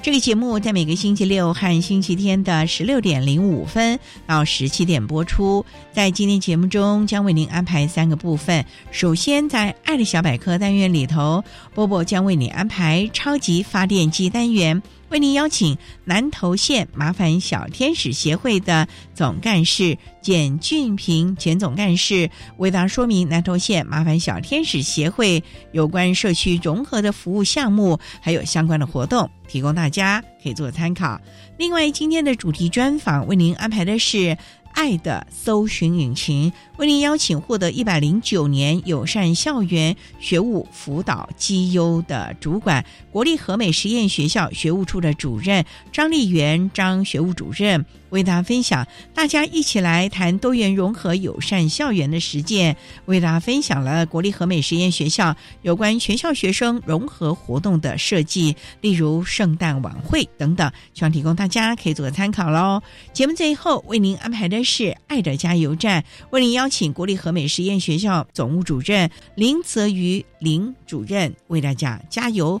这个节目在每个星期六和星期天的十六点零五分到十七点播出。在今天节目中，将为您安排三个部分。首先，在“爱的小百科”单元里头，波波将为你安排“超级发电机”单元。为您邀请南投县麻烦小天使协会的总干事简俊平简总干事为大家说明南投县麻烦小天使协会有关社区融合的服务项目，还有相关的活动，提供大家可以做参考。另外，今天的主题专访为您安排的是。爱的搜寻引擎为您邀请获得一百零九年友善校园学务辅导绩优的主管，国立和美实验学校学务处的主任张丽媛张学务主任。为大家分享，大家一起来谈多元融合友善校园的实践。为大家分享了国立和美实验学校有关全校学生融合活动的设计，例如圣诞晚会等等，希望提供大家可以做个参考喽。节目最后为您安排的是爱的加油站，为您邀请国立和美实验学校总务主任林泽瑜林主任为大家加油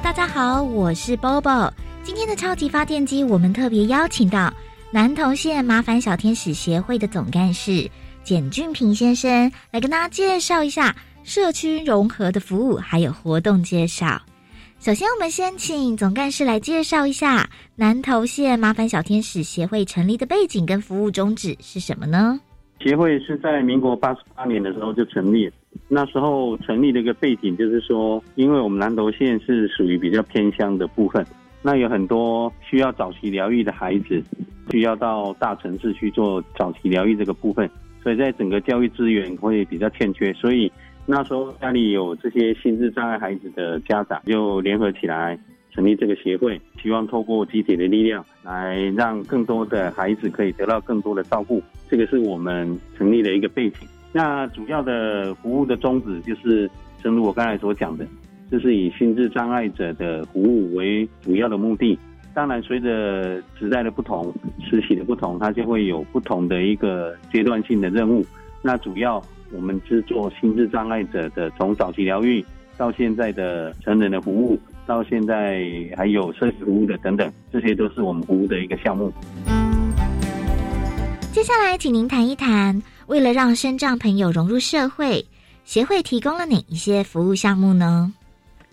大家好，我是 Bobo。今天的超级发电机，我们特别邀请到南投县麻烦小天使协会的总干事简俊平先生来跟大家介绍一下社区融合的服务还有活动介绍。首先，我们先请总干事来介绍一下南投县麻烦小天使协会成立的背景跟服务宗旨是什么呢？协会是在民国八十八年的时候就成立。那时候成立的一个背景就是说，因为我们南投县是属于比较偏乡的部分，那有很多需要早期疗愈的孩子，需要到大城市去做早期疗愈这个部分，所以在整个教育资源会比较欠缺，所以那时候家里有这些心智障碍孩子的家长就联合起来成立这个协会，希望透过集体的力量来让更多的孩子可以得到更多的照顾，这个是我们成立的一个背景。那主要的服务的宗旨就是，正如我刚才所讲的，就是以心智障碍者的服务为主要的目的。当然，随着时代的不同、时期的不同，它就会有不同的一个阶段性的任务。那主要我们是做心智障碍者的，从早期疗愈到现在的成人的服务，到现在还有社区服务的等等，这些都是我们服务的一个项目。接下来，请您谈一谈。为了让身障朋友融入社会，协会提供了哪一些服务项目呢？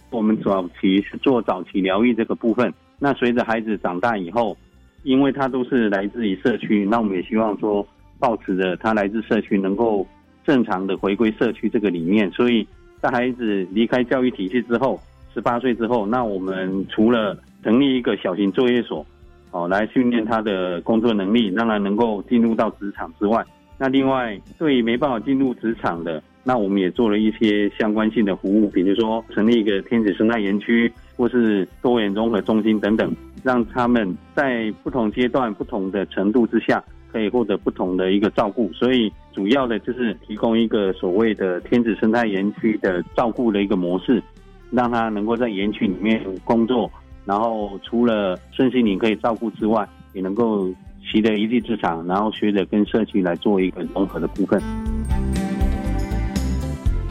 我们早期是做早期疗愈这个部分。那随着孩子长大以后，因为他都是来自于社区，那我们也希望说，保持着他来自社区能够正常的回归社区这个理念。所以在孩子离开教育体系之后，十八岁之后，那我们除了成立一个小型作业所，哦，来训练他的工作能力，让他能够进入到职场之外。那另外对没办法进入职场的，那我们也做了一些相关性的服务，比如说成立一个天子生态园区，或是多元融合中心等等，让他们在不同阶段、不同的程度之下，可以获得不同的一个照顾。所以主要的就是提供一个所谓的天子生态园区的照顾的一个模式，让他能够在园区里面工作，然后除了身心灵可以照顾之外，也能够。习得一技之长，然后学着跟社区来做一个融合的部分。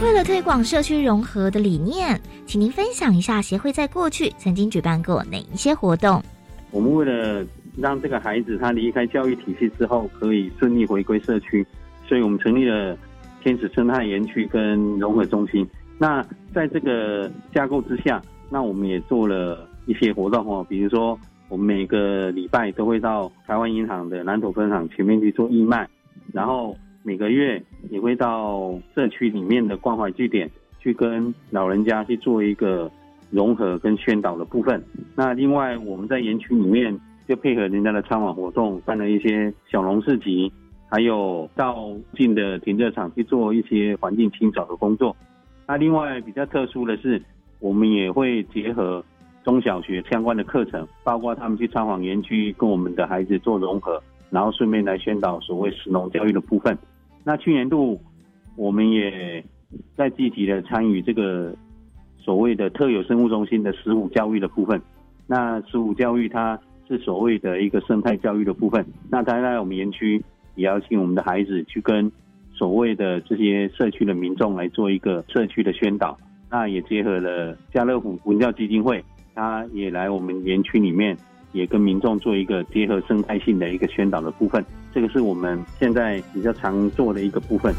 为了推广社区融合的理念，请您分享一下协会在过去曾经举办过哪一些活动？我们为了让这个孩子他离开教育体系之后可以顺利回归社区，所以我们成立了天使生态园区跟融合中心。那在这个架构之下，那我们也做了一些活动哦，比如说。我们每个礼拜都会到台湾银行的南投分行前面去做义卖，然后每个月也会到社区里面的关怀据点去跟老人家去做一个融合跟宣导的部分。那另外我们在园区里面就配合人家的参访活动，办了一些小农市集，还有到近的停车场去做一些环境清扫的工作。那另外比较特殊的是，我们也会结合。中小学相关的课程，包括他们去参访园区，跟我们的孩子做融合，然后顺便来宣导所谓石农教育的部分。那去年度，我们也在积极的参与这个所谓的特有生物中心的实物教育的部分。那实物教育它是所谓的一个生态教育的部分。那当然，我们园区也邀请我们的孩子去跟所谓的这些社区的民众来做一个社区的宣导。那也结合了家乐福文教基金会。他也来我们园区里面，也跟民众做一个结合生态性的一个宣导的部分，这个是我们现在比较常做的一个部分。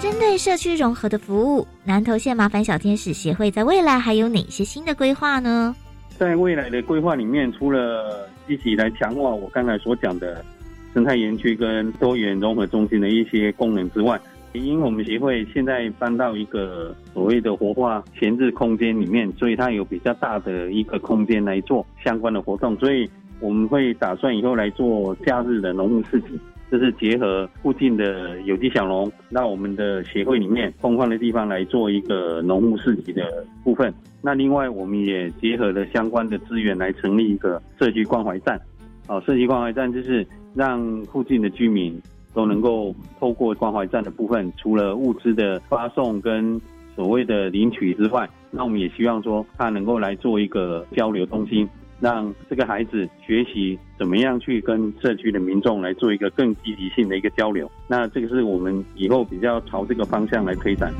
针对社区融合的服务，南投县麻烦小天使协会在未来还有哪些新的规划呢？在未来的规划里面，除了一起来强化我刚才所讲的生态园区跟多元融合中心的一些功能之外，因为我们协会现在搬到一个所谓的活化闲置空间里面，所以它有比较大的一个空间来做相关的活动，所以我们会打算以后来做假日的农牧市集，就是结合附近的有机小农，那我们的协会里面空旷的地方来做一个农牧市集的部分。那另外我们也结合了相关的资源来成立一个社区关怀站，哦，社区关怀站就是让附近的居民。都能够透过关怀站的部分，除了物资的发送跟所谓的领取之外，那我们也希望说，他能够来做一个交流中心，让这个孩子学习怎么样去跟社区的民众来做一个更积极性的一个交流。那这个是我们以后比较朝这个方向来推展。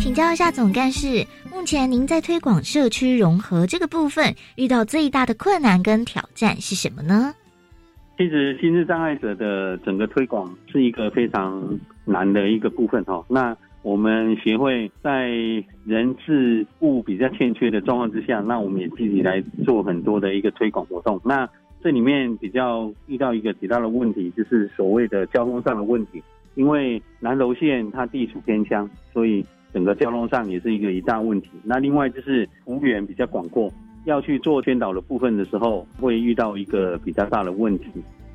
请教一下总干事，目前您在推广社区融合这个部分，遇到最大的困难跟挑战是什么呢？其实，心智障碍者的整个推广是一个非常难的一个部分哈。那我们协会在人事物比较欠缺的状况之下，那我们也积极来做很多的一个推广活动。那这里面比较遇到一个极大的问题，就是所谓的交通上的问题。因为南投县它地处偏乡，所以整个交通上也是一个一大问题。那另外就是幅员比较广阔。要去做宣导的部分的时候，会遇到一个比较大的问题。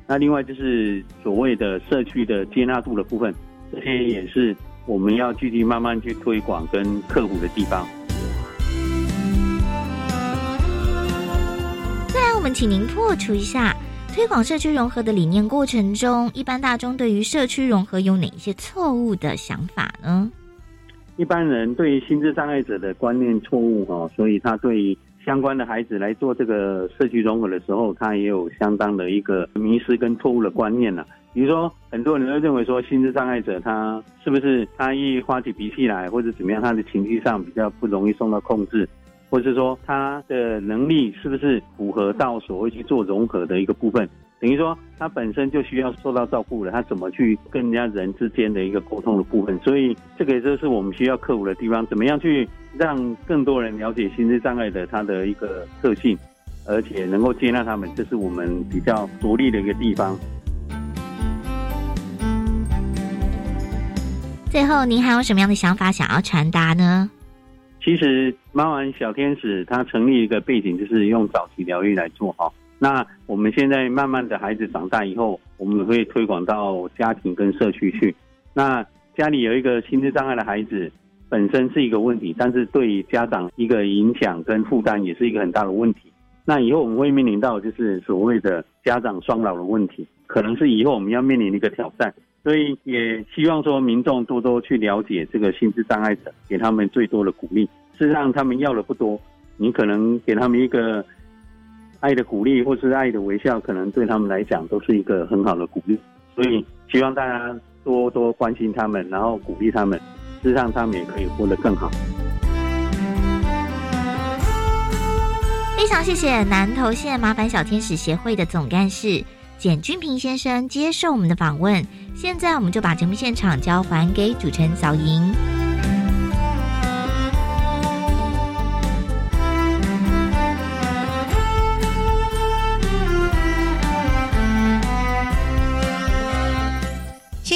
那另外就是所谓的社区的接纳度的部分，这些也是我们要具体慢慢去推广跟克服的地方。再来，我们请您破除一下推广社区融合的理念过程中，一般大众对于社区融合有哪一些错误的想法呢？一般人对于心智障碍者的观念错误哦，所以他对。相关的孩子来做这个社区融合的时候，他也有相当的一个迷失跟错误的观念了。比如说，很多人都认为说，心智障碍者他是不是他一发起脾气来，或者怎么样，他的情绪上比较不容易受到控制，或者是说他的能力是不是符合到所谓去做融合的一个部分？等于说，他本身就需要受到照顾了，他怎么去跟人家人之间的一个沟通的部分？所以，这个就是我们需要克服的地方。怎么样去让更多人了解心智障碍的他的一个特性，而且能够接纳他们，这是我们比较着力的一个地方。最后，您还有什么样的想法想要传达呢？其实，猫丸小天使它成立一个背景，就是用早期疗愈来做哈。那我们现在慢慢的孩子长大以后，我们会推广到家庭跟社区去。那家里有一个心智障碍的孩子，本身是一个问题，但是对家长一个影响跟负担也是一个很大的问题。那以后我们会面临到就是所谓的家长双老的问题，可能是以后我们要面临的一个挑战。所以也希望说民众多多去了解这个心智障碍者，给他们最多的鼓励。事实上，他们要的不多，你可能给他们一个爱的鼓励，或是爱的微笑，可能对他们来讲都是一个很好的鼓励。所以希望大家多多关心他们，然后鼓励他们，事实上他们也可以活得更好。非常谢谢南投县麻烦小天使协会的总干事简君平先生接受我们的访问。现在我们就把节目现场交还给主持人小莹。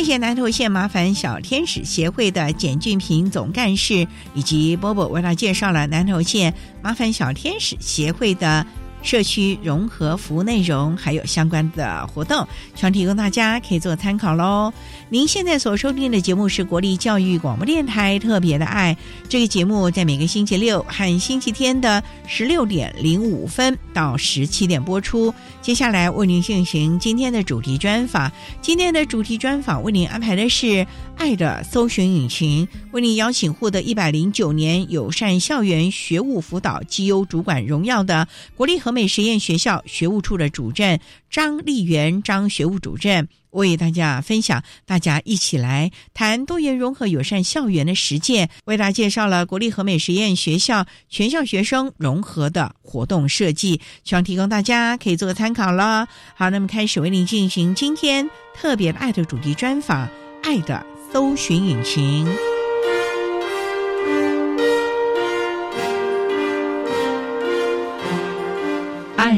谢谢南投县麻烦小天使协会的简俊平总干事，以及波波为他介绍了南投县麻烦小天使协会的。社区融合服务内容，还有相关的活动，全提供大家可以做参考喽。您现在所收听的节目是国立教育广播电台特别的爱，这个节目在每个星期六和星期天的十六点零五分到十七点播出。接下来为您进行今天的主题专访，今天的主题专访为您安排的是。爱的搜寻引擎为您邀请获得一百零九年友善校园学务辅导绩优主管荣耀的国立和美实验学校学务处的主任张丽媛张学务主任，为大家分享，大家一起来谈多元融合友善校园的实践，为大家介绍了国立和美实验学校全校学生融合的活动设计，希望提供大家可以做个参考了。好，那么开始为您进行今天特别爱的主题专访，爱的。搜寻引擎，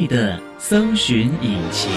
爱的搜寻引擎。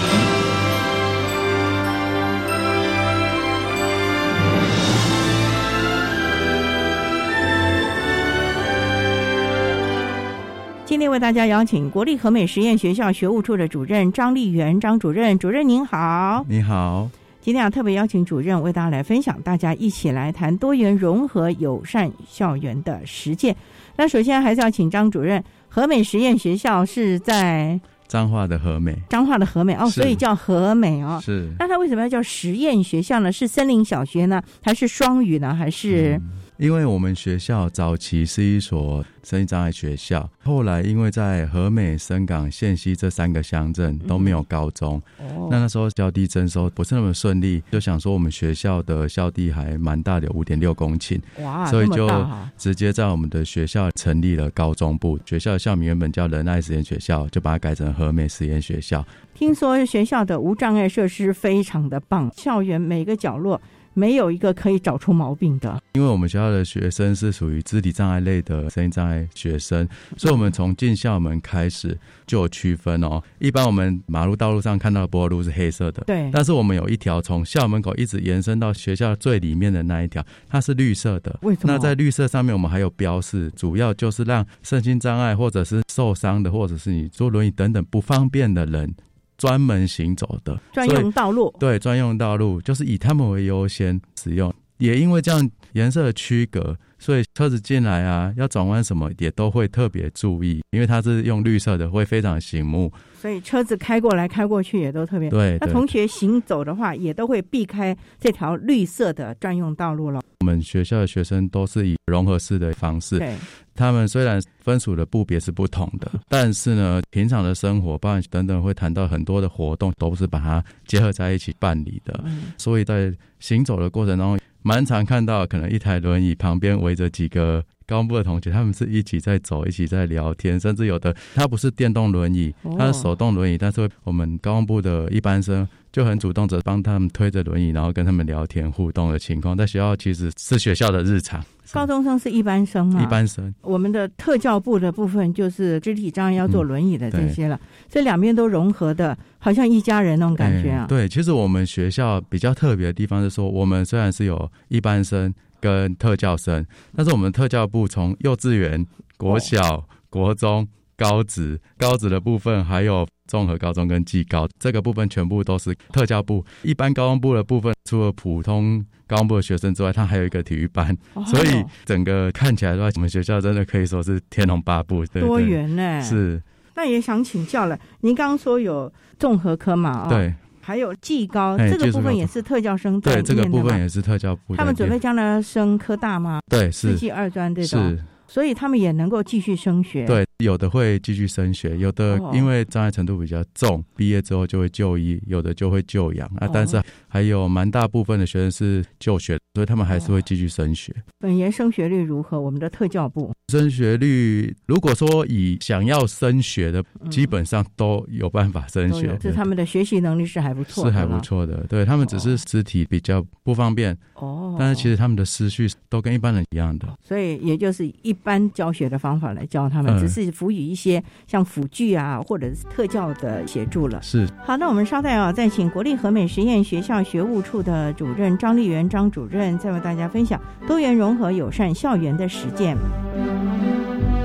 今天为大家邀请国立和美实验学校学务处的主任张丽媛张主任，主任您好，你好。今天啊，特别邀请主任为大家来分享，大家一起来谈多元融合友善校园的实践。那首先还是要请张主任，和美实验学校是在彰化的和美，彰化的和美哦，所以叫和美哦。是。那它为什么要叫实验学校呢？是森林小学呢，还是双语呢，还是？因为我们学校早期是一所身心障碍学校，后来因为在和美、深港、县西这三个乡镇都没有高中，那那时候校地征收不是那么顺利，就想说我们学校的校地还蛮大的，五点六公顷，哇，所以就直接在我们的学校成立了高中部。学校的校名原本叫仁爱实验学校，就把它改成和美实验学校。听说学校的无障碍设施非常的棒，校园每个角落。没有一个可以找出毛病的，因为我们学校的学生是属于肢体障碍类的声音障碍学生，所以我们从进校门开始就有区分哦。一般我们马路道路上看到的柏油路是黑色的，对，但是我们有一条从校门口一直延伸到学校最里面的那一条，它是绿色的。为什么？那在绿色上面，我们还有标示，主要就是让身心障碍或者是受伤的，或者是你坐轮椅等等不方便的人。专门行走的。专用道路，对专用道路就是以他们为优先使用，也因为这样颜色的区隔，所以车子进来啊，要转弯什么也都会特别注意，因为它是用绿色的，会非常醒目。所以车子开过来开过去也都特别对。那同学行走的话，也都会避开这条绿色的专用道路了。我们学校的学生都是以融合式的方式。对。他们虽然分属的部别是不同的，但是呢，平常的生活、包含等等，会谈到很多的活动，都是把它结合在一起办理的。所以在行走的过程当中，蛮常看到可能一台轮椅旁边围着几个高中部的同学，他们是一起在走，一起在聊天，甚至有的他不是电动轮椅，他是手动轮椅，但是我们高中部的一般生。就很主动着帮他们推着轮椅，然后跟他们聊天互动的情况，在学校其实是学校的日常。高中生是一般生吗？一般生。我们的特教部的部分就是肢体障碍要坐轮椅的这些了，这两边都融合的，好像一家人那种感觉啊。对，其实我们学校比较特别的地方是说，我们虽然是有一般生跟特教生，但是我们特教部从幼稚园、国小、国中、高职、高职的部分还有。综合高中跟技高这个部分全部都是特教部。一般高中部的部分，除了普通高中部的学生之外，它还有一个体育班，所以整个看起来的话，我们学校真的可以说是天龙八部，多元呢。是。那也想请教了，您刚刚说有综合科嘛？啊，对。还有技高这个部分也是特教生对，这个部分也是特教部。他们准备将来升科大吗？对，是技二专这种。是。所以他们也能够继续升学。对，有的会继续升学，有的因为障碍程度比较重，毕业之后就会就医，有的就会就养啊。但是还有蛮大部分的学生是就学，所以他们还是会继续升学。本研升学率如何？我们的特教部升学率，如果说以想要升学的，基本上都有办法升学。这他们的学习能力是还不错，是还不错的。对他们只是肢体比较不方便哦，但是其实他们的思绪都跟一般人一样的。所以也就是一。般教学的方法来教他们，只是辅以一些像辅具啊，或者是特教的协助了。是好，那我们稍待啊，再请国立和美实验学校学务处的主任张丽媛张主任，再为大家分享多元融合友善校园的实践。Música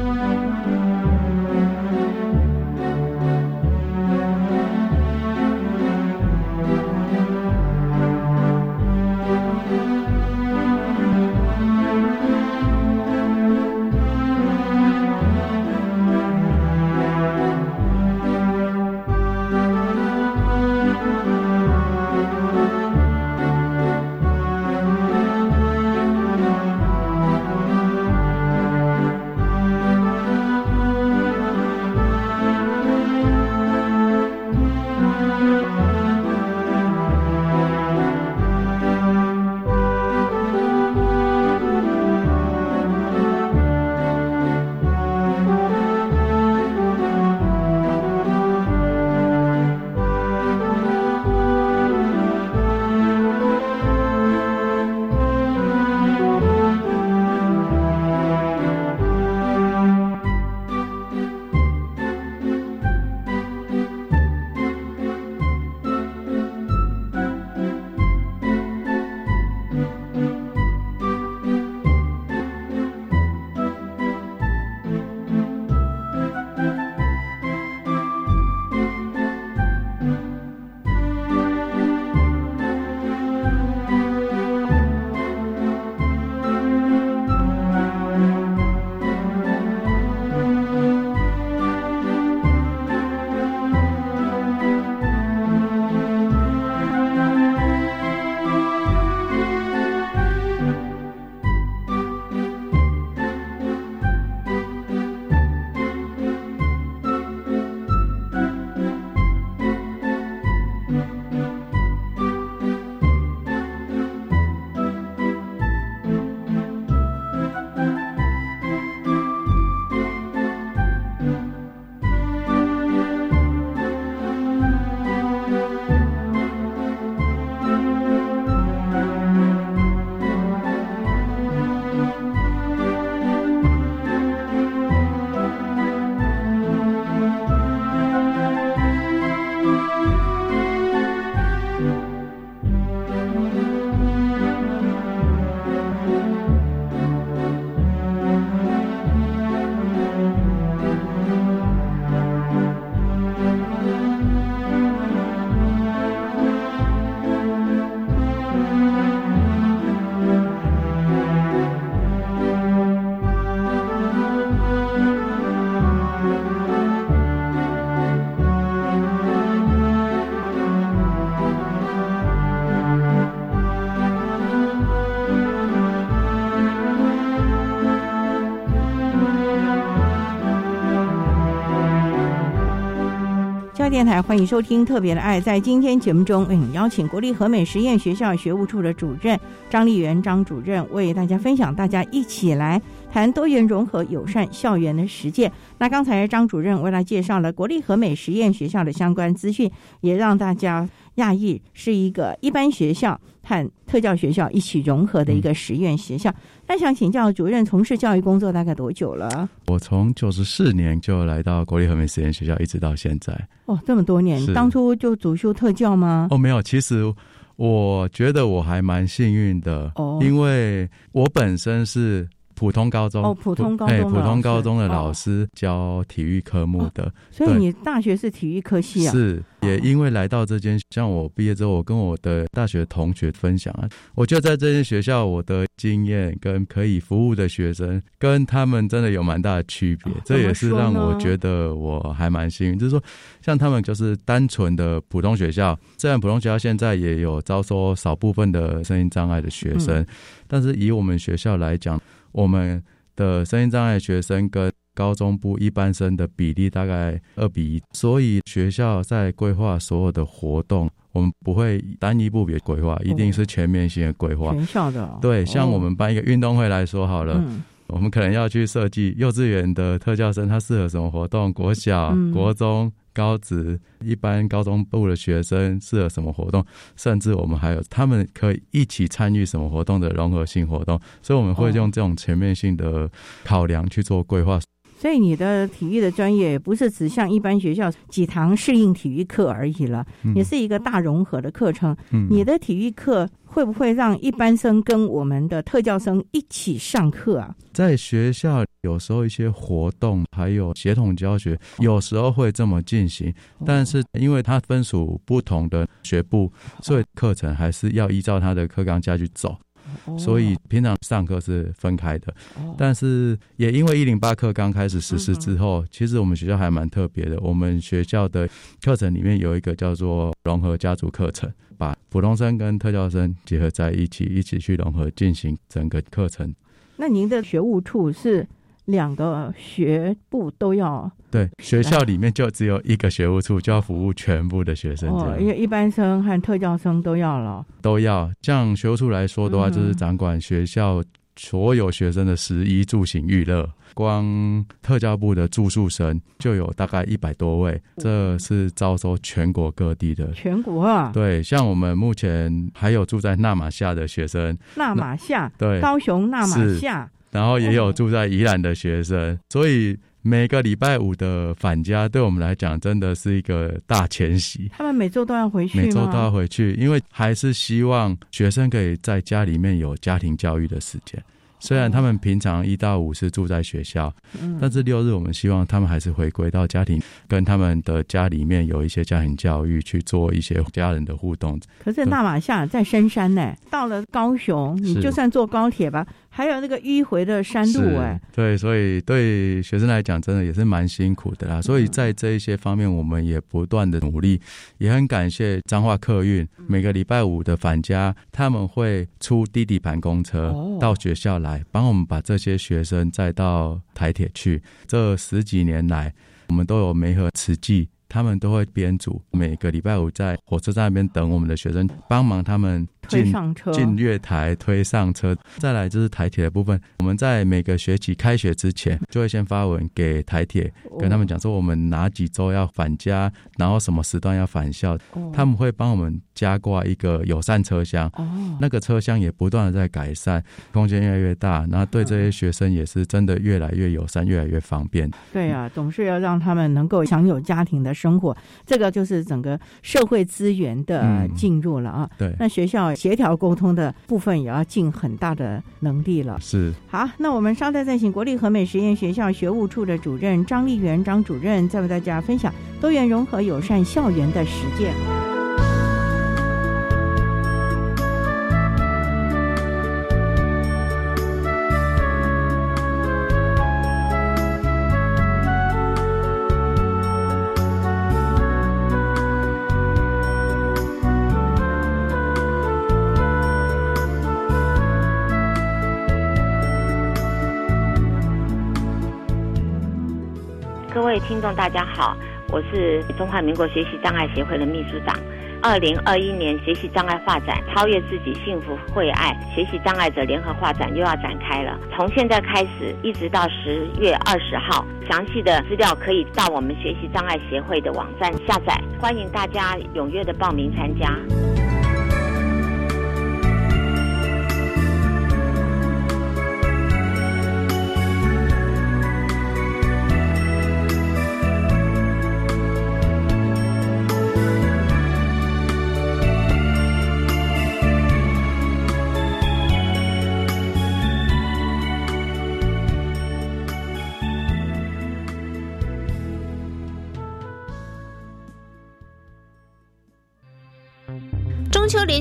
台欢迎收听《特别的爱》。在今天节目中，嗯，邀请国立和美实验学校学务处的主任张丽媛张主任为大家分享，大家一起来谈多元融合友善校园的实践。那刚才张主任为大家介绍了国立和美实验学校的相关资讯，也让大家讶异是一个一般学校和特教学校一起融合的一个实验学校。那想请教主任，从事教育工作大概多久了？我从九十四年就来到国立和美实验学校，一直到现在。哦，这么多年，当初就主修特教吗？哦，没有，其实我觉得我还蛮幸运的。哦，因为我本身是普通高中哦，普通高中，普通高中的老师教体育科目的，所以你大学是体育科系啊？是，也因为来到这间，像我毕业之后，我跟我的大学同学分享啊，我就在这间学校，我的经验跟可以服务的学生，跟他们真的有蛮大的区别，这也是让我觉得我还蛮幸运，就是说，像他们就是单纯的普通学校，虽然普通学校现在也有招收少部分的声音障碍的学生，但是以我们学校来讲。我们的声音障碍学生跟高中部一般生的比例大概二比一，所以学校在规划所有的活动，我们不会单一部别规划，一定是全面性的规划。全校的对，像我们办一个运动会来说好了，我们可能要去设计幼稚园的特教生他适合什么活动，国小、国中。高职一般高中部的学生适合什么活动，甚至我们还有他们可以一起参与什么活动的融合性活动，所以我们会用这种全面性的考量去做规划。所以你的体育的专业不是只像一般学校几堂适应体育课而已了，也是一个大融合的课程。你的体育课会不会让一般生跟我们的特教生一起上课啊？在学校有时候一些活动还有协同教学，有时候会这么进行，但是因为它分属不同的学部，所以课程还是要依照它的课纲下去走。所以平常上课是分开的，但是也因为一零八课刚开始实施之后，其实我们学校还蛮特别的。我们学校的课程里面有一个叫做融合家族课程，把普通生跟特教生结合在一起，一起去融合进行整个课程。那您的学务处是？两个学部都要对，学校里面就只有一个学务处，就要服务全部的学生。哦，因为一般生和特教生都要了，都要。像学务处来说的话，就是掌管学校所有学生的食衣住行娱乐。光特教部的住宿生就有大概一百多位，这是招收全国各地的。全国啊？对，像我们目前还有住在纳马夏的学生，纳马夏，对，高雄纳马夏。然后也有住在宜兰的学生，所以每个礼拜五的返家对我们来讲真的是一个大迁徙。他们每周都要回去每周都要回去，因为还是希望学生可以在家里面有家庭教育的时间。虽然他们平常一到五是住在学校，但是六日我们希望他们还是回归到家庭，跟他们的家里面有一些家庭教育，去做一些家人的互动。可是大马下在深山呢，到了高雄，你就算坐高铁吧。还有那个迂回的山路，哎，对，所以对学生来讲，真的也是蛮辛苦的啦。所以在这一些方面，我们也不断的努力，也很感谢彰化客运每个礼拜五的返家，他们会出低底盘公车到学校来，帮我们把这些学生载到台铁去。这十几年来，我们都有梅和慈济。他们都会编组，每个礼拜五在火车站那边等我们的学生，帮忙他们进进月台推上车。再来就是台铁的部分，我们在每个学期开学之前，就会先发文给台铁，跟他们讲说我们哪几周要返家，然后什么时段要返校，他们会帮我们加挂一个友善车厢。哦那个车厢也不断的在改善，空间越来越大，那对这些学生也是真的越来越友善，越来越方便。对啊，总是要让他们能够享有家庭的。生活，这个就是整个社会资源的进入了啊。对，那学校协调沟通的部分也要尽很大的能力了。是。好，那我们稍待再请国立和美实验学校学务处的主任张丽媛张主任，再为大家分享多元融合友善校园的实践。位听众大家好，我是中华民国学习障碍协会的秘书长。二零二一年学习障碍画展“超越自己，幸福会爱”学习障碍者联合画展又要展开了。从现在开始一直到十月二十号，详细的资料可以到我们学习障碍协会的网站下载。欢迎大家踊跃的报名参加。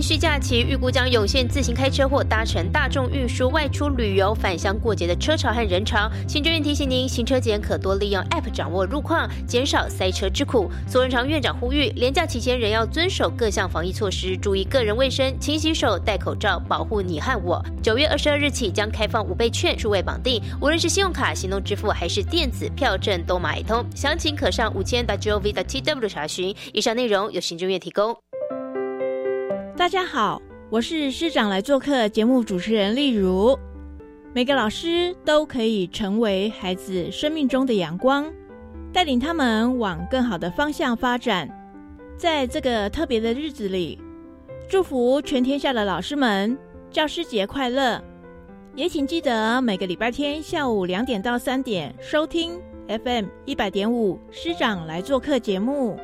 续假期预估将涌现自行开车或搭乘大众运输外出旅游、返乡过节的车潮和人潮。行政院提醒您，行车检可多利用 App 掌握路况，减少塞车之苦。苏文长院长呼吁，连假期间仍要遵守各项防疫措施，注意个人卫生，勤洗手、戴口罩，保护你和我。九月二十二日起将开放五倍券数位绑定，无论是信用卡、行动支付还是电子票证都买通。详情可上五千 .gov.tw 查询。以上内容由行政院提供。大家好，我是师长来做客节目主持人丽如。每个老师都可以成为孩子生命中的阳光，带领他们往更好的方向发展。在这个特别的日子里，祝福全天下的老师们教师节快乐！也请记得每个礼拜天下午两点到三点收听 FM 一百点五师长来做客节目。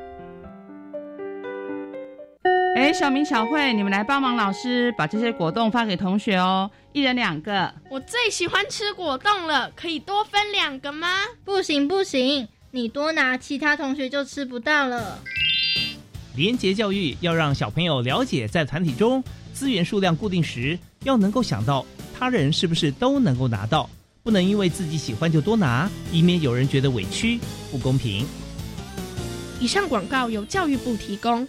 哎，小明、小慧，你们来帮忙老师把这些果冻发给同学哦，一人两个。我最喜欢吃果冻了，可以多分两个吗？不行不行，你多拿，其他同学就吃不到了。廉洁教育要让小朋友了解，在团体中资源数量固定时，要能够想到他人是不是都能够拿到，不能因为自己喜欢就多拿，以免有人觉得委屈、不公平。以上广告由教育部提供。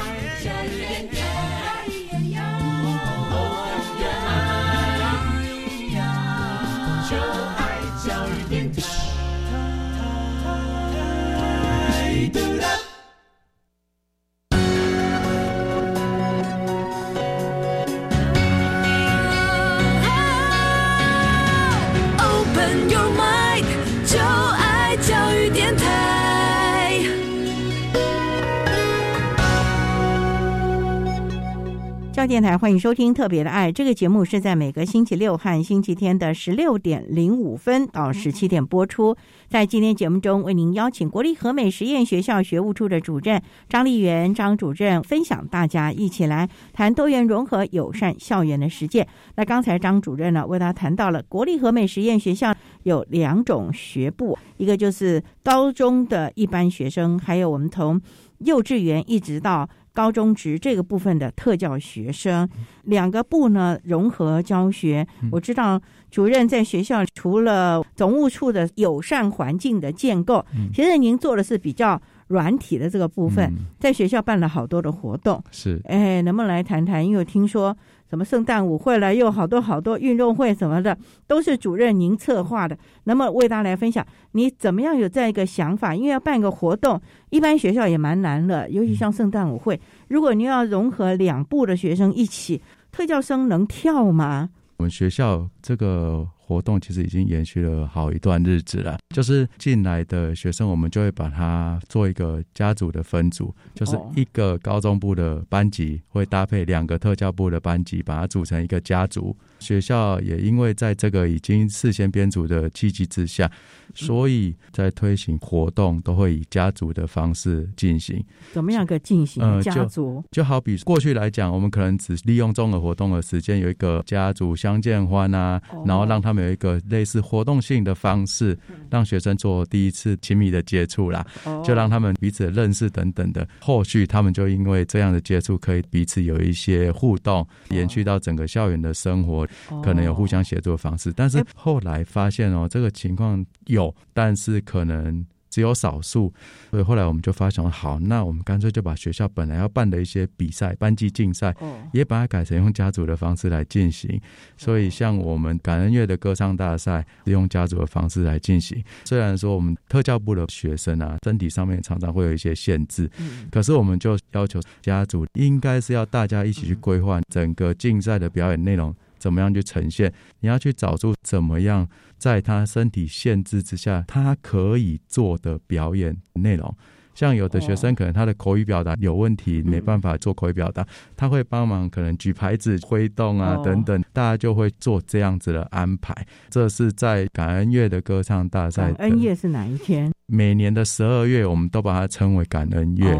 电台欢迎收听《特别的爱》这个节目，是在每个星期六和星期天的十六点零五分到十七点播出。在今天节目中，为您邀请国立和美实验学校学务处的主任张丽媛张主任分享，大家一起来谈多元融合友善校园的实践。那刚才张主任呢，为大家谈到了国立和美实验学校有两种学部，一个就是高中的一般学生，还有我们从幼稚园一直到。高中职这个部分的特教学生，两个部呢融合教学。我知道主任在学校除了总务处的友善环境的建构，其实您做的是比较软体的这个部分，在学校办了好多的活动。是，哎，能不能来谈谈？因为我听说。什么圣诞舞会了，又好多好多运动会什么的，都是主任您策划的。那么为大家来分享，你怎么样有这样一个想法？因为要办个活动，一般学校也蛮难的，尤其像圣诞舞会，如果你要融合两部的学生一起，特教生能跳吗？我们学校这个。活动其实已经延续了好一段日子了。就是进来的学生，我们就会把它做一个家族的分组，就是一个高中部的班级会搭配两个特教部的班级，把它组成一个家族。学校也因为在这个已经事先编组的契机之下，所以在推行活动都会以家族的方式进行。怎么样个进行？家族就好比过去来讲，我们可能只利用综合活动的时间，有一个家族相见欢啊，然后让他们有一个类似活动性的方式，让学生做第一次亲密的接触啦，就让他们彼此认识等等的。后续他们就因为这样的接触，可以彼此有一些互动，延续到整个校园的生活。可能有互相协作的方式，但是后来发现哦，这个情况有，但是可能只有少数，所以后来我们就发现，好，那我们干脆就把学校本来要办的一些比赛、班级竞赛，也把它改成用家族的方式来进行。所以像我们感恩月的歌唱大赛，用家族的方式来进行。虽然说我们特教部的学生啊，身体上面常常会有一些限制，可是我们就要求家族应该是要大家一起去规划整个竞赛的表演内容。怎么样去呈现？你要去找出怎么样在他身体限制之下，他可以做的表演内容。像有的学生可能他的口语表达有问题，没办法做口语表达，他会帮忙可能举牌子、挥动啊等等，大家就会做这样子的安排。这是在感恩月的歌唱大赛。感恩月是哪一天？每年的十二月，我们都把它称为感恩月。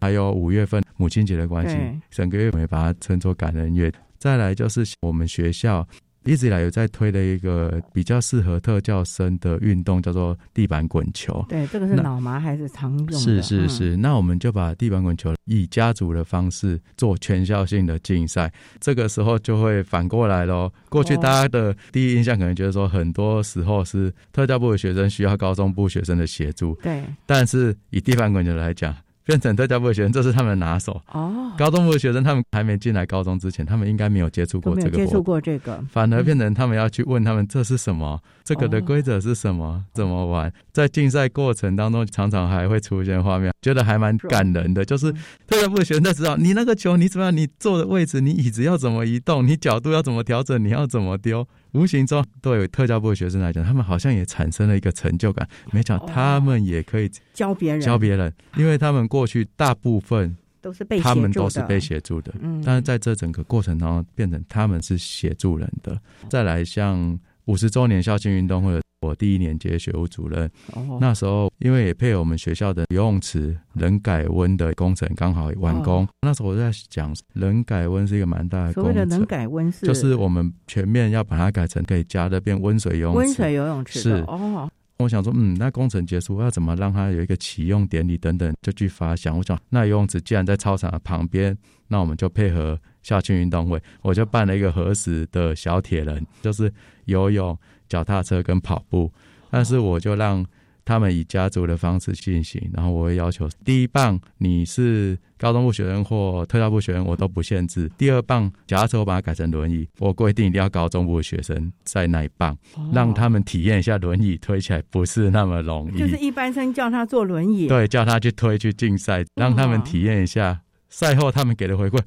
还有五月份母亲节的关系，整个月我们也把它称作感恩月。再来就是我们学校一直以来有在推的一个比较适合特教生的运动，叫做地板滚球。对，这个是那脑麻还是常用的？是是嗯是，那我们就把地板滚球以家族的方式做全校性的竞赛，这个时候就会反过来喽。过去哦大家的第一印象可能觉得说，很多时候是特教部的学生需要高中部学生的协助，对，但是以地板滚球来讲，变成特教部的学生，这是他们的拿手。哦，高中部的学生，他们还没进来高中之前，他们应该没有接触都过这个活动。过这个，反而变成他们要去问他们这是什么，这个的规则是什么，怎么玩。在竞赛过程当中，常常还会出现画面，觉得还蛮感人的。就是特教部的学生在知道你那个球你怎么样，你坐的位置，你椅子要怎么移动，你角度要怎么调整，你要怎么丢。无形中对特教部的学生来讲，他们好像也产生了一个成就感。没想到他们也可以教别人，教别人，因为他们过去大部分都是被他们都是被协助的，嗯但是在这整个过程当中，变成他们是协助人的。再来像五十周年校庆运动会，我第一年接学务主任，哦。那时候因为也配合我们学校的游泳池冷改温的工程刚好完工，哦。那时候我在讲冷改温是一个蛮大的工程，所谓的能改温是就是我们全面要把它改成可以加的变温水游泳池，温水游泳池是。哦，我想说，嗯，那工程结束要怎么让它有一个启用典礼等等，就去发想。我想，那游泳池既然在操场的旁边，那我们就配合校庆运动会，我就办了一个合时的小铁人，就是游泳、脚踏车跟跑步。但是我就让他们以家族的方式进行，然后我会要求第一棒你是高中部学生或特教部学生，我都不限制。第二棒脚踏车我把它改成轮椅，我规定一定要高中部的学生在那一棒，让他们体验一下轮椅推起来不是那么容易。就是一般生叫他坐轮椅，对，叫他去推去竞赛，让他们体验一下。赛后他们给的回馈，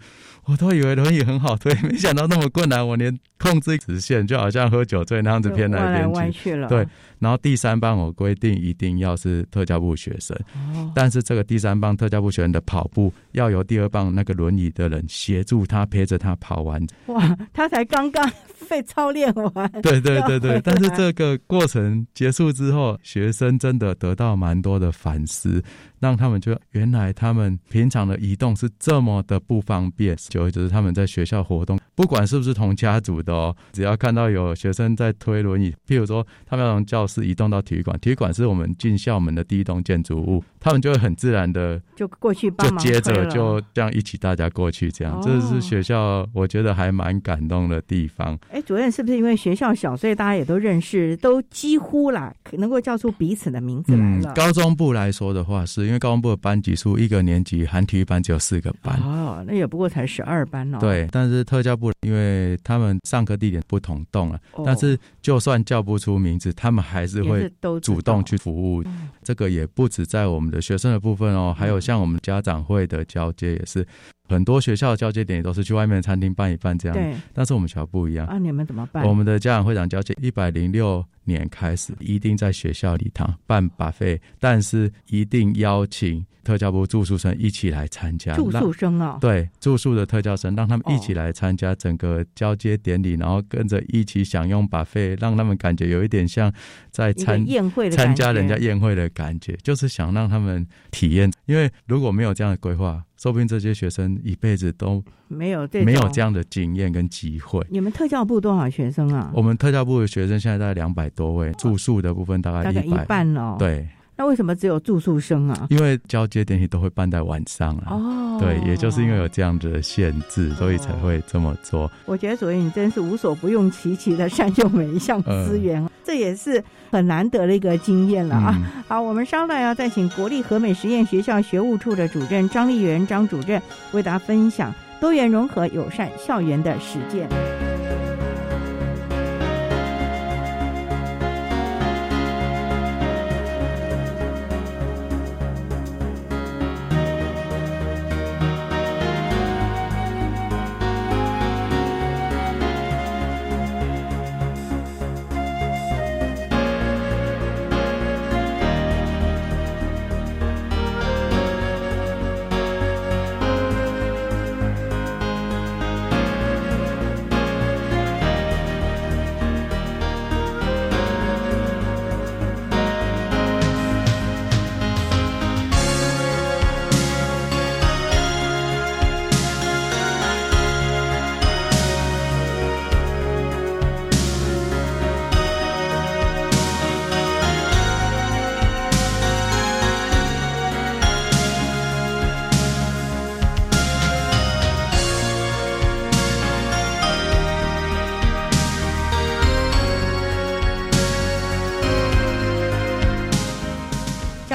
我都以为轮椅很好推，没想到那么困难。我连控制直线就好像喝酒醉那样子偏来偏歪去了对，然后第三棒我规定一定要是特教部学生，哦但是这个第三棒特教部学生的跑步要由第二棒那个轮椅的人协助他陪着他跑完。哇，他才刚刚被操练完，对对对对，但是来这个过程结束之后，学生真的得到蛮多的反思，让他们觉得原来他们平常的移动是这么的不方便。久而久之，他们在学校活动，不管是不是同家族的哦，只要看到有学生在推轮椅，譬如说他们要从教室移动到体育馆，体育馆是我们进校门的第一栋建筑物，他们就会很自然的就过去帮就接着就这样一起大家过去，这样，哦这是学校我觉得还蛮感动的地方。哎，主任是不是因为学校小，所以大家也都认识，都几乎啦，能够叫出彼此的名字来了。嗯高中部来说的话，是因为高中部的班级数一个年级含体育班只有四个班。哦，那也不过才十二班哦。对，但是特教部因为他们上课地点不同栋了，哦。但是就算叫不出名字，他们还是会主动去服务。这个也不止在我们的学生的部分哦，还有像我们家长会的交接也是，很多学校的交接点也都是去外面的餐厅办一办这样。对，但是我们学校不一样啊，你们怎么办？我们的家长会长交接一百零六年开始，一定在学校礼堂办把费，但是一定邀请特教部住宿生一起来参加。住宿生哦，对住宿的特教生，让他们一起来参加整个交接典礼，然后跟着一起享用把费，让他们感觉有一点像在参宴会的参加人家宴会的感觉，就是想让他们体验。因为如果没有这样的规划，说不定这些学生一辈子都没有没有这样的经验跟机会。你们特教部多少学生啊？我们特教部的学生现在大概两百多位，住宿的部分大概大概一百半哦。，对，那为什么只有住宿生啊？因为交接典礼都会办在晚上啊。哦，对，也就是因为有这样的限制，所以才会这么做。我觉得主任你真是无所不用其极的善用每一项资源，这也是很难得的一个经验了啊。嗯好，我们稍待要再请国立和美实验学校学务处的主任张丽媛张主任为大家分享多元融合友善校园的实践。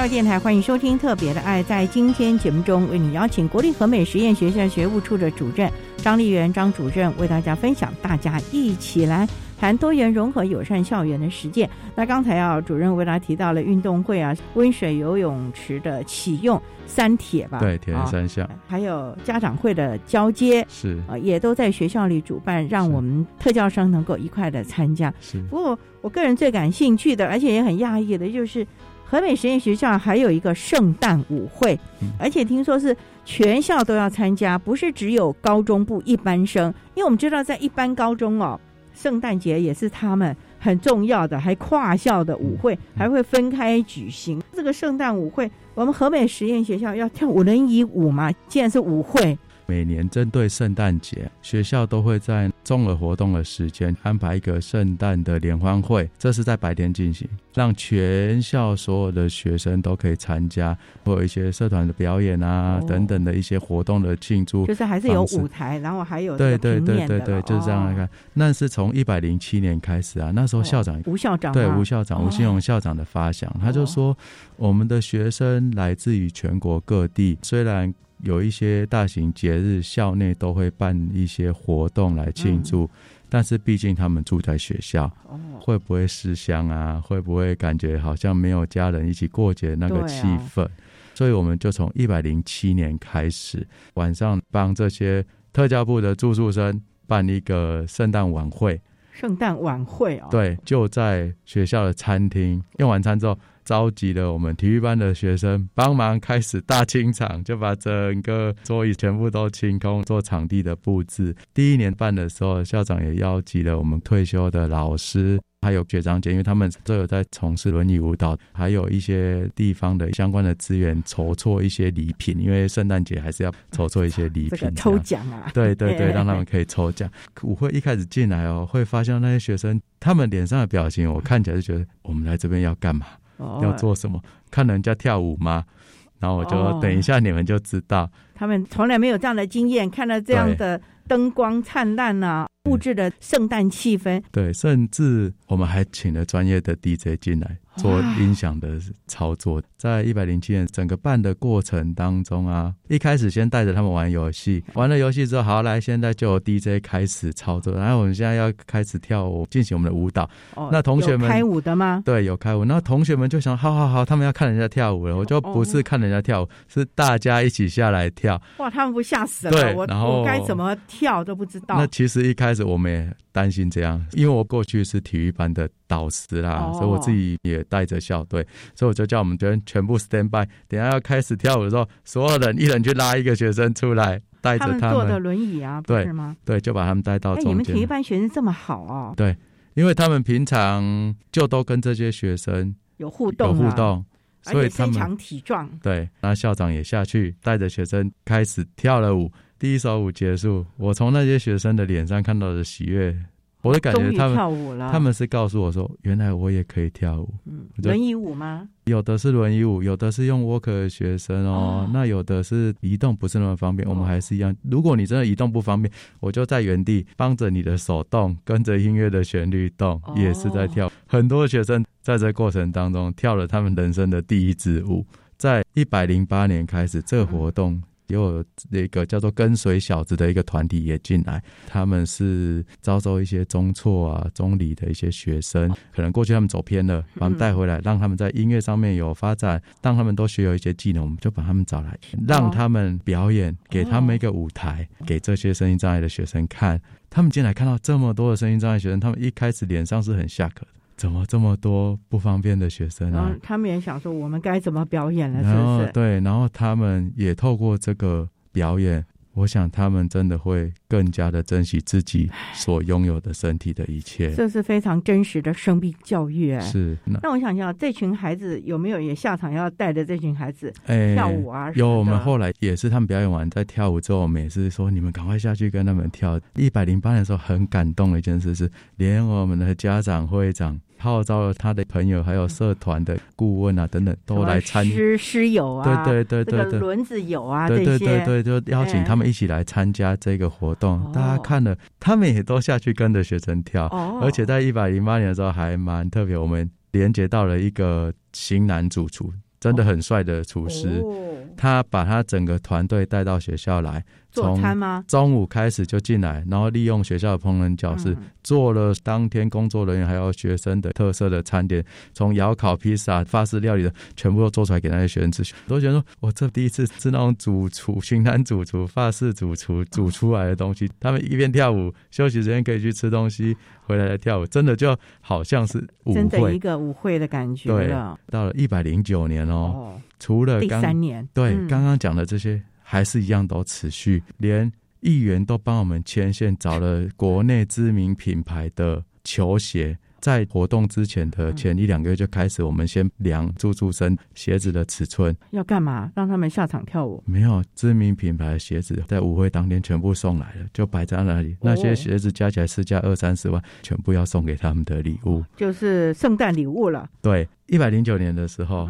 教育电台，欢迎收听《特别的爱》。在今天节目中，为你邀请国立和美实验学校学务处的主任张丽媛张主任，为大家分享，大家一起来谈多元融合友善校园的实践。那刚才啊，主任为大家提到了运动会啊，温水游泳池的启用，三铁吧，对，铁人三项，还有家长会的交接，是啊，也都在学校里主办，让我们特教生能够一块的参加。是，不过我个人最感兴趣的，而且也很讶异的，就是和美实验学校还有一个圣诞舞会，而且听说是全校都要参加，不是只有高中部一班生，因为我们知道在一般高中哦，圣诞节也是他们。很重要的，还跨校的舞会，还会分开举行。这个圣诞舞会，我们河北实验学校要跳五人一舞嘛？既然是舞会。每年针对圣诞节，学校都会在综合活动的时间安排一个圣诞的联欢会，这是在白天进行，让全校所有的学生都可以参加，会有一些社团的表演啊等等的一些活动的庆祝。就是还是有舞台，然后还有对对对对对，就是这样来看。那是从一百零七年开始啊，那时候校长吴校长对吴校长吴新荣校长的发想，他就说我们的学生来自于全国各地，虽然。有一些大型节日，校内都会办一些活动来庆祝，但是毕竟他们住在学校，会不会思乡啊？会不会感觉好像没有家人一起过节那个气氛？所以我们就从一百零七年开始，晚上帮这些特教部的住宿生办一个圣诞晚会。圣诞晚会哦，对，就在学校的餐厅用完餐之后。召集了我们体育班的学生帮忙开始大清场，就把整个桌椅全部都清空，做场地的布置。第一年办的时候，校长也邀集了我们退休的老师，还有学长姐，因为他们都有在从事轮椅舞蹈，还有一些地方的相关的资源，筹措一些礼品，因为圣诞节还是要筹措一些礼品。抽奖啊！对对对，让他们可以抽奖。舞会一开始进来哦，会发现那些学生他们脸上的表情，我看起来就觉得我们来这边要干嘛？要做什么？看人家跳舞吗？然后我就等一下，你们就知道。他们从来没有这样的经验，看到这样的灯光灿烂啊，布置的圣诞气氛。对，甚至我们还请了专业的 DJ 进来。做音响的操作，在一百零七年整个办的过程当中啊，一开始先带着他们玩游戏，玩了游戏之后，好来，现在就由 DJ 开始操作，然后我们现在要开始跳舞，进行我们的舞蹈。那同学们开舞的吗？对，有开舞。那同学们就想，好好好，他们要看人家跳舞了，我就不是看人家跳舞，是大家一起下来跳。哇，他们不吓死了？对，然后该怎么跳都不知道。那其实一开始我们也担心这样，因为我过去是体育班的导师啦，所以我自己也带着校队，所以我就叫我们全全部 stand by，等下要开始跳舞的时候，所有人一人去拉一个学生出来，带着他们坐的轮椅啊，对吗？对，就把他们带到中间。你们体育班学生这么好哦？对，因为他们平常就都跟这些学生有互动，有互动，所以身强体壮。对，那校长也下去带着学生开始跳了舞。第一首舞结束，我从那些学生的脸上看到的喜悦，我的感觉他们他们是告诉我说，原来我也可以跳舞。嗯，轮椅舞吗？有的是轮椅舞，有的是用 walker 的学生哦。那有的是移动不是那么方便，我们还是一样。如果你真的移动不方便，我就在原地帮着你的手动，跟着音乐的旋律动，也是在跳。很多学生在这过程当中跳了他们人生的第一支舞。在一百零八年开始，这个活动。有那个叫做“跟随小子”的一个团体也进来，他们是招收一些中辍啊、中理的一些学生，可能过去他们走偏了，把他们带回来，让他们在音乐上面有发展，让他们都学有一些技能，我们就把他们找来，让他们表演，给他们一个舞台，给这些声音障碍的学生看。他们进来看到这么多的声音障碍学生，他们一开始脸上是很下课的。怎么这么多不方便的学生啊？他们也想说，我们该怎么表演了？是不是？对，然后他们也透过这个表演。我想他们真的会更加的珍惜自己所拥有的身体的一切，这是非常真实的生命教育。哎，是。那我想一下，这群孩子有没有也下场要带着这群孩子跳舞啊？有，我们后来也是他们表演完在跳舞之后，我们也是说你们赶快下去跟他们跳。一百零八的时候很感动的一件事是，连我们的家长会长。号召了他的朋友，还有社团的顾问啊，等等，都来参师师友啊，对对对对对，轮子友啊，对对对对，就邀请他们一起来参加这个活动。大家看了，他们也都下去跟着学生跳，而且在一百零八年的时候还蛮特别，我们连接到了一个型男主厨。真的很帅的厨师。他把他整个团队带到学校来，做餐吗？中午开始就进来，然后利用学校的烹饪教室做了当天工作人员还有学生的特色的餐点，从窑烤披萨、法式料理的全部都做出来给那些学生吃。都觉得说，我这第一次吃那种主厨、巡南主厨、法式主厨煮出来的东西。他们一边跳舞，休息时间可以去吃东西，回来再跳舞，真的就好像是真的一个舞会的感觉了。到了一百零九年哦。除了第三年，对刚刚讲的这些，还是一样都持续，连议员都帮我们牵线，找了国内知名品牌的球鞋，在活动之前的前一两个月就开始，我们先量住住生鞋子的尺寸，要干嘛？让他们下场跳舞？没有，知名品牌的鞋子在舞会当天全部送来了，就摆在那里。那些鞋子加起来市价二三十万，全部要送给他们的礼物，就是圣诞礼物了。对，一百零九年的时候。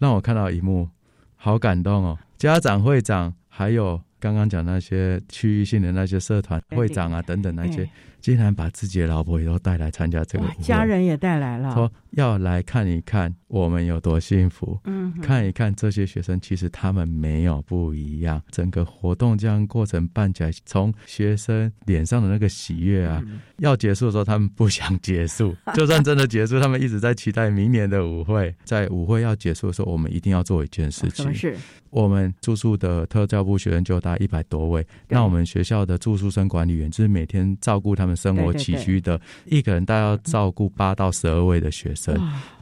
让我看到一幕，好感动哦！家长会长还有刚刚讲那些区域性的那些社团会长啊等等那些，竟然把自己的老婆也都带来参加这个，家人也带来了，说要来看一看。我们有多幸福？嗯，看一看这些学生，其实他们没有不一样。整个活动这样过程办起来，从学生脸上的那个喜悦啊，要结束的时候，他们不想结束。就算真的结束，他们一直在期待明年的舞会。在舞会要结束的时候，我们一定要做一件事情。是？我们住宿的特教部学生就达一百多位，那我们学校的住宿生管理员就是每天照顾他们生活起居的，一个人大概要照顾八到十二位的学生，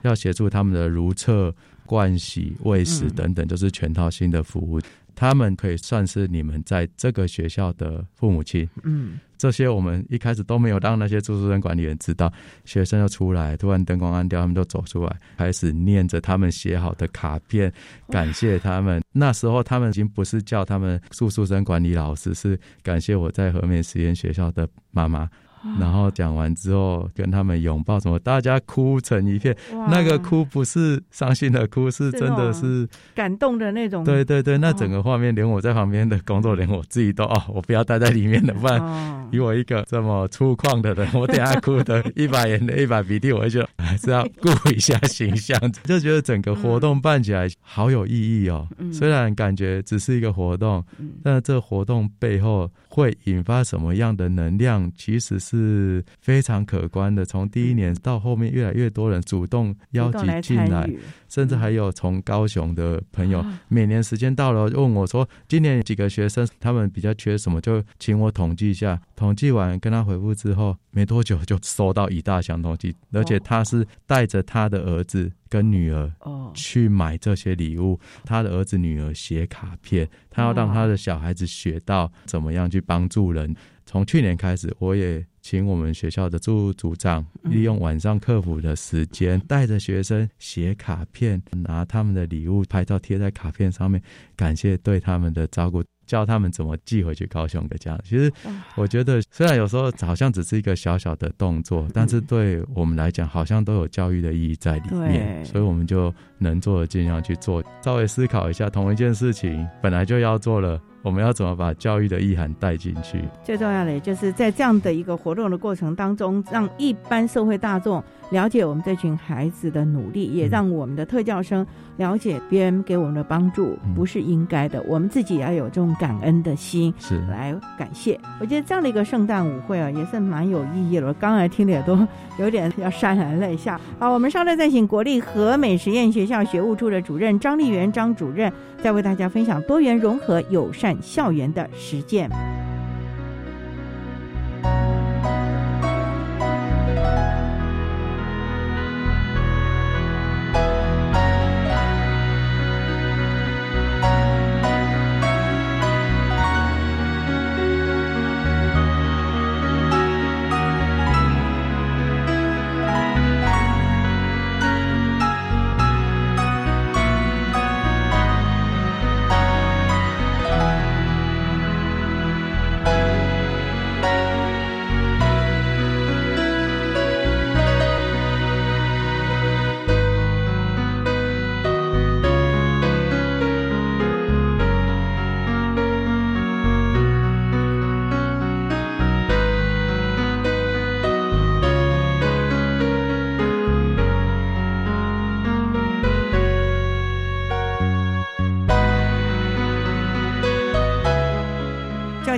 要协助他们。的如厕、盥洗、喂食等等，就是全套性的服务。他们可以算是你们在这个学校的父母亲。嗯，这些我们一开始都没有让那些住宿生管理员知道。学生要出来，突然灯光暗掉，他们都走出来，开始念着他们写好的卡片，感谢他们。那时候他们已经不是叫他们住宿生管理老师，是感谢我在和美实验学校的妈妈。然后讲完之后，跟他们拥抱什么，大家哭成一片。那个哭不是伤心的哭，是真的是感动的那种。对对对，那整个画面，连我在旁边的工作，连我自己都哦，我不要待在里面的，不然以我一个这么粗犷的人，我等下哭的一把眼泪一把鼻涕，我就还是要 顾一下形象。就觉得整个活动办起来好有意义哦。虽然感觉只是一个活动，但这活动背后会引发什么样的能量，其实是。是非常可观的。从第一年到后面，越来越多人主动邀集进来，甚至还有从高雄的朋友，每年时间到了问我说：“今年几个学生他们比较缺什么？”就请我统计一下。统计完跟他回复之后，没多久就收到一大箱东西，而且他是带着他的儿子跟女儿去买这些礼物。他的儿子女儿写卡片，他要让他的小孩子学到怎么样去帮助人。从去年开始，我也请我们学校的助组长利用晚上客服的时间，带着学生写卡片，拿他们的礼物拍照贴在卡片上面，感谢对他们的照顾。教他们怎么寄回去高雄的家。其实我觉得，虽然有时候好像只是一个小小的动作，但是对我们来讲，好像都有教育的意义在里面。所以我们就能做的尽量去做。稍微思考一下，同一件事情本来就要做了，我们要怎么把教育的意涵带进去？最重要的就是在这样的一个活动的过程当中，让一般社会大众。了解我们这群孩子的努力，也让我们的特教生了解别人给我们的帮助不是应该的，我们自己要有这种感恩的心，是来感谢。我觉得这样的一个圣诞舞会啊，也是蛮有意义的。我刚才听的也都有点要潸然泪下。好，我们稍后再请国立和美实验学校学务处的主任张丽媛张主任，再为大家分享多元融合友善校园的实践。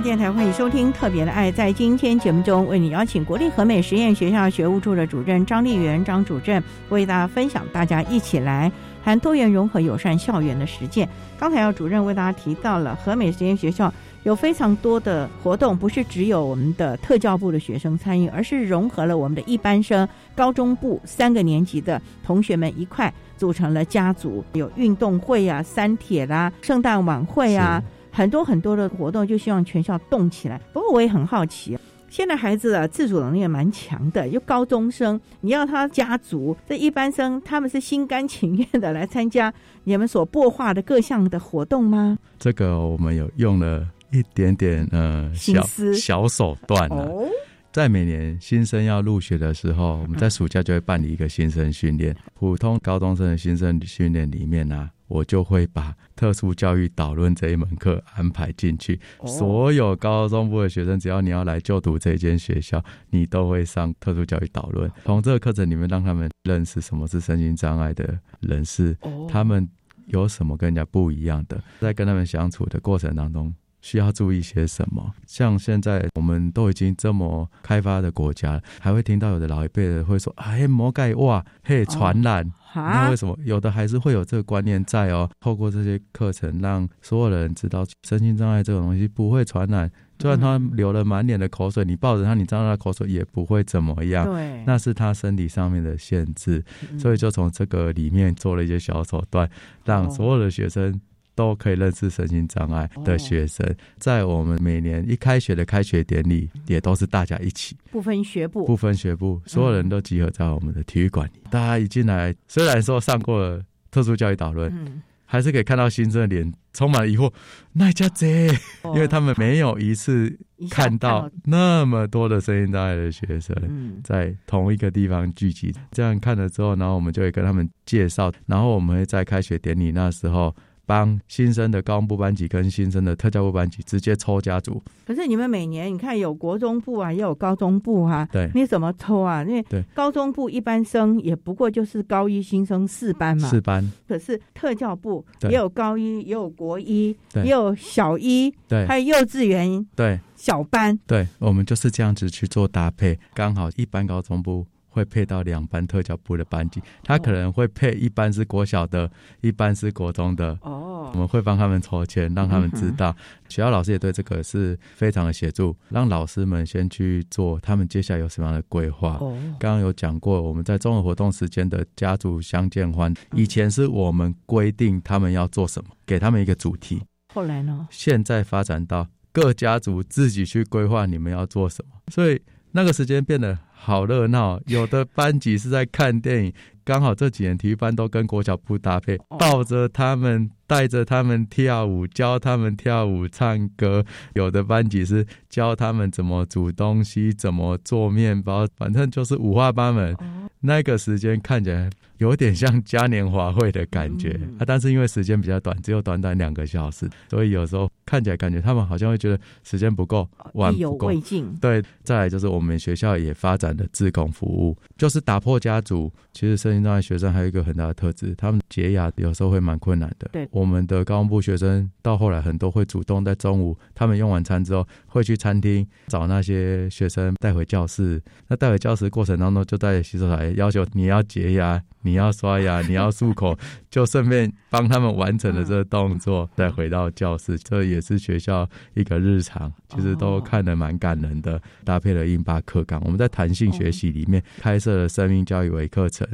电台，欢迎收听《特别的爱》。在今天节目中，为你邀请国立和美实验学校学务处的主任张丽媛张主任，为大家分享大家一起来谈多元融合友善校园的实践。刚才要主任为大家提到了和美实验学校有非常多的活动，不是只有我们的特教部的学生参与，而是融合了我们的一般生、高中部三个年级的同学们一块组成了家族，有运动会啊、三铁啦、圣诞晚会啊。很多很多的活动，就希望全校动起来。不过我也很好奇，现在孩子啊自主能力也蛮强的，又高中生，你要他家族这一般生，他们是心甘情愿的来参加你们所擘画的各项的活动吗？这个我们有用了一点点呃小小手段哦。在每年新生要入学的时候，我们在暑假就会办理一个新生训练，普通高中生的新生训练里面呢。我就会把特殊教育导论这一门课安排进去。所有高中部的学生，只要你要来就读这间学校，你都会上特殊教育导论。从这个课程里面，让他们认识什么是身心障碍的人士，他们有什么跟人家不一样的，在跟他们相处的过程当中。需要注意些什么？像现在我们都已经这么开发的国家，还会听到有的老一辈的会说：“哎，魔盖哇，嘿，传染。”那为什么有的还是会有这个观念在哦？透过这些课程，让所有人知道身心障碍这种东西不会传染，就算他流了满脸的口水，你抱着他，你沾到他口水也不会怎么样。对，那是他身体上面的限制，所以就从这个里面做了一些小手段，让所有的学生。都可以认识身心障碍的学生，在我们每年一开学的开学典礼，也都是大家一起，不分学部，不分学部，所有人都集合在我们的体育馆里。大家一进来，虽然说上过了特殊教育导论，还是可以看到新生的脸充满了疑惑。那家姐，因为他们没有一次看到那么多的声音障碍的学生在同一个地方聚集。这样看了之后，然后我们就会跟他们介绍，然后我们会在开学典礼那时候。帮新生的高中部班级跟新生的特教部班级直接抽家族。可是你们每年你看有国中部啊，也有高中部啊，对，你怎么抽啊？因为高中部一般生也不过就是高一新生四班嘛，四班。可是特教部也有高一，也有国一，也有小一，对，还有幼稚园，对，小班。对，我们就是这样子去做搭配，刚好一般高中部。会配到两班特教部的班级，他可能会配一班是国小的，一班是国中的。哦，我们会帮他们筹钱，让他们知道。学校老师也对这个是非常的协助，让老师们先去做他们接下来有什么样的规划。哦，刚刚有讲过，我们在综合活动时间的家族相见欢，以前是我们规定他们要做什么，给他们一个主题。后来呢？现在发展到各家族自己去规划你们要做什么，所以那个时间变得。好热闹，有的班级是在看电影，刚好这几年体育班都跟国小部搭配，抱着他们，带着他们跳舞，教他们跳舞、唱歌。有的班级是教他们怎么煮东西，怎么做面包，反正就是五花八门。那个时间看起来。有点像嘉年华会的感觉啊，但是因为时间比较短，只有短短两个小时，所以有时候看起来感觉他们好像会觉得时间不够，意犹未尽。对，再来就是我们学校也发展的自贡服务，就是打破家族。其实身心障碍学生还有一个很大的特质，他们洁牙有时候会蛮困难的。对，我们的高中部学生到后来很多会主动在中午，他们用完餐之后会去餐厅找那些学生带回教室。那带回教室过程当中，就在洗手台要求你要洁牙。你要刷牙，你要漱口，就顺便帮他们完成了这个动作，再回到教室。这也是学校一个日常，其实都看得蛮感人的。搭配了英巴课纲，我们在弹性学习里面开设了生命教育为课程，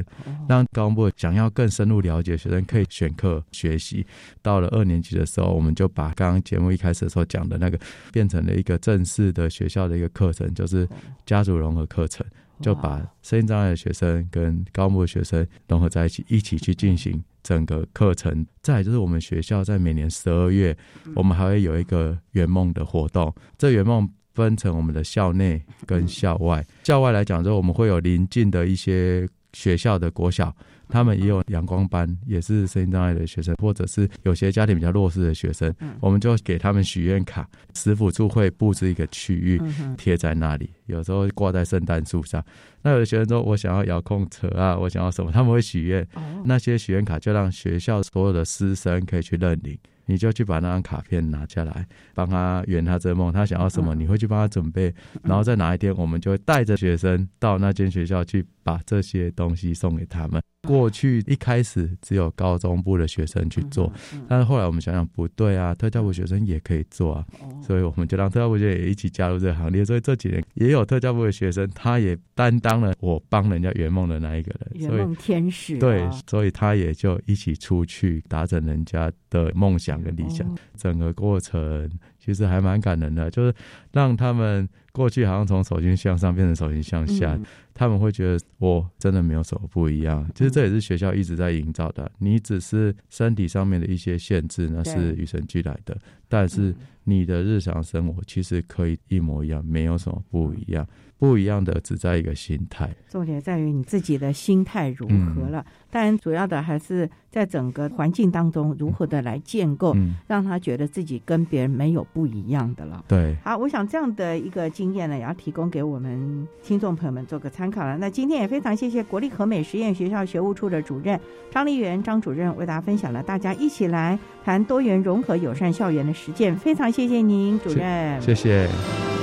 让高中部想要更深入了解学生可以选课学习。到了二年级的时候，我们就把刚刚节目一开始的时候讲的那个变成了一个正式的学校的一个课程，就是家族融合课程。就把身心障碍的学生跟高木的学生融合在一起，一起去进行整个课程。再就是我们学校在每年十二月，我们还会有一个圆梦的活动。这圆梦分成我们的校内跟校外。校外来讲，之后我们会有临近的一些学校的国小，他们也有阳光班，也是身心障碍的学生，或者是有些家庭比较弱势的学生，我们就给他们许愿卡，师傅就会布置一个区域贴在那里，有时候挂在圣诞树上。那有的学生说，我想要遥控车啊，我想要什么，他们会许愿，那些许愿卡就让学校所有的师生可以去认领。你就去把那张卡片拿下来，帮他圆他这个梦。他想要什么，你会去帮他准备，然后在哪一天，我们就会带着学生到那间学校去，把这些东西送给他们。过去一开始只有高中部的学生去做，但是后来我们想想不对啊，特教部学生也可以做啊，所以我们就让特教部学生也一起加入这个行列。所以这几年也有特教部的学生，他也担当了我帮人家圆梦的那一个人，圆梦天使。对，所以他也就一起出去达成人家的梦想跟理想。整个过程其实还蛮感人的，就是让他们过去好像从手心向上变成手心向下。他们会觉得我真的没有什么不一样，其实这也是学校一直在营造的。你只是身体上面的一些限制，那是与生俱来的，但是你的日常生活其实可以一模一样，没有什么不一样。不一样的只在一个心态，重点在于你自己的心态如何了。当然，主要的还是在整个环境当中如何的来建构，让他觉得自己跟别人没有不一样的了。对，好，我想这样的一个经验呢，也要提供给我们听众朋友们做个参考了。那今天也非常谢谢国立和美实验学校学务处的主任张丽媛张主任为大家分享了大家一起来谈多元融合友善校园的实践，非常谢谢您，主任，谢谢。谢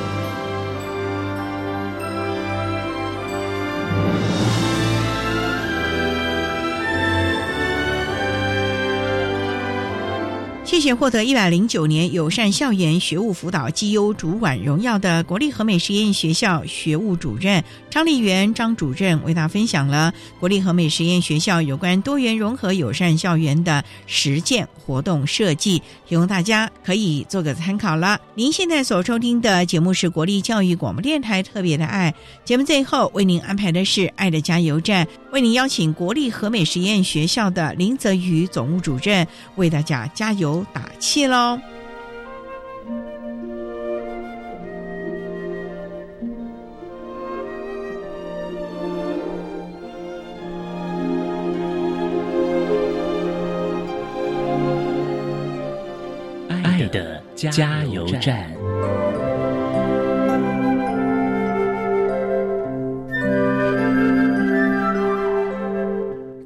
谢获得一百零九年友善校园学务辅导绩优主管荣耀的国立和美实验学校学务主任张丽媛张主任，为大家分享了国立和美实验学校有关多元融合友善校园的实践活动设计，提供大家可以做个参考了。您现在所收听的节目是国立教育广播电台特别的爱节目，最后为您安排的是爱的加油站，为您邀请国立和美实验学校的林泽宇总务主任为大家加油。打气喽！爱的加油站。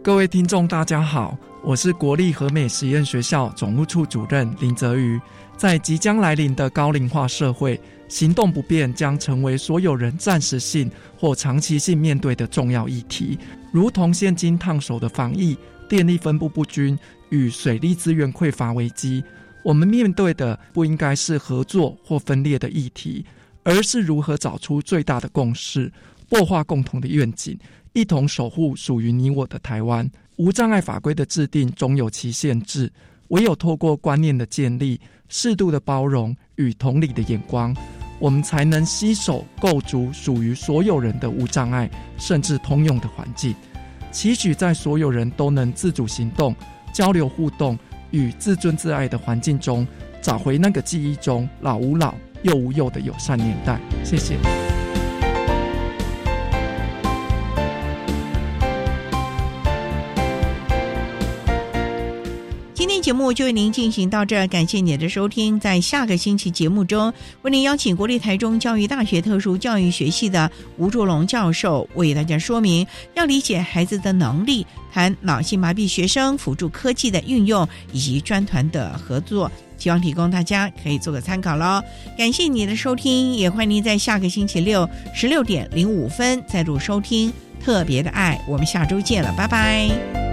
各位听众，大家好。我是国立和美实验学校总务处主任林泽瑜。在即将来临的高龄化社会，行动不便将成为所有人暂时性或长期性面对的重要议题。如同现今烫手的防疫、电力分布不均与水利资源匮乏危机，我们面对的不应该是合作或分裂的议题，而是如何找出最大的共识，擘画共同的愿景，一同守护属于你我的台湾。无障碍法规的制定总有其限制，唯有透过观念的建立、适度的包容与同理的眼光，我们才能携手构筑属于所有人的无障碍甚至通用的环境，期许在所有人都能自主行动、交流互动与自尊自爱的环境中，找回那个记忆中老吾老幼吾幼的友善年代。谢谢。节目就为您进行到这儿，感谢您的收听。在下个星期节目中，为您邀请国立台中教育大学特殊教育学系的吴卓龙教授为大家说明，要理解孩子的能力，谈脑性麻痹学生辅助科技的运用以及专团的合作，希望提供大家可以做个参考喽。感谢你的收听，也欢迎您在下个星期六十六点零五分再度收听特别的爱。我们下周见了，拜拜。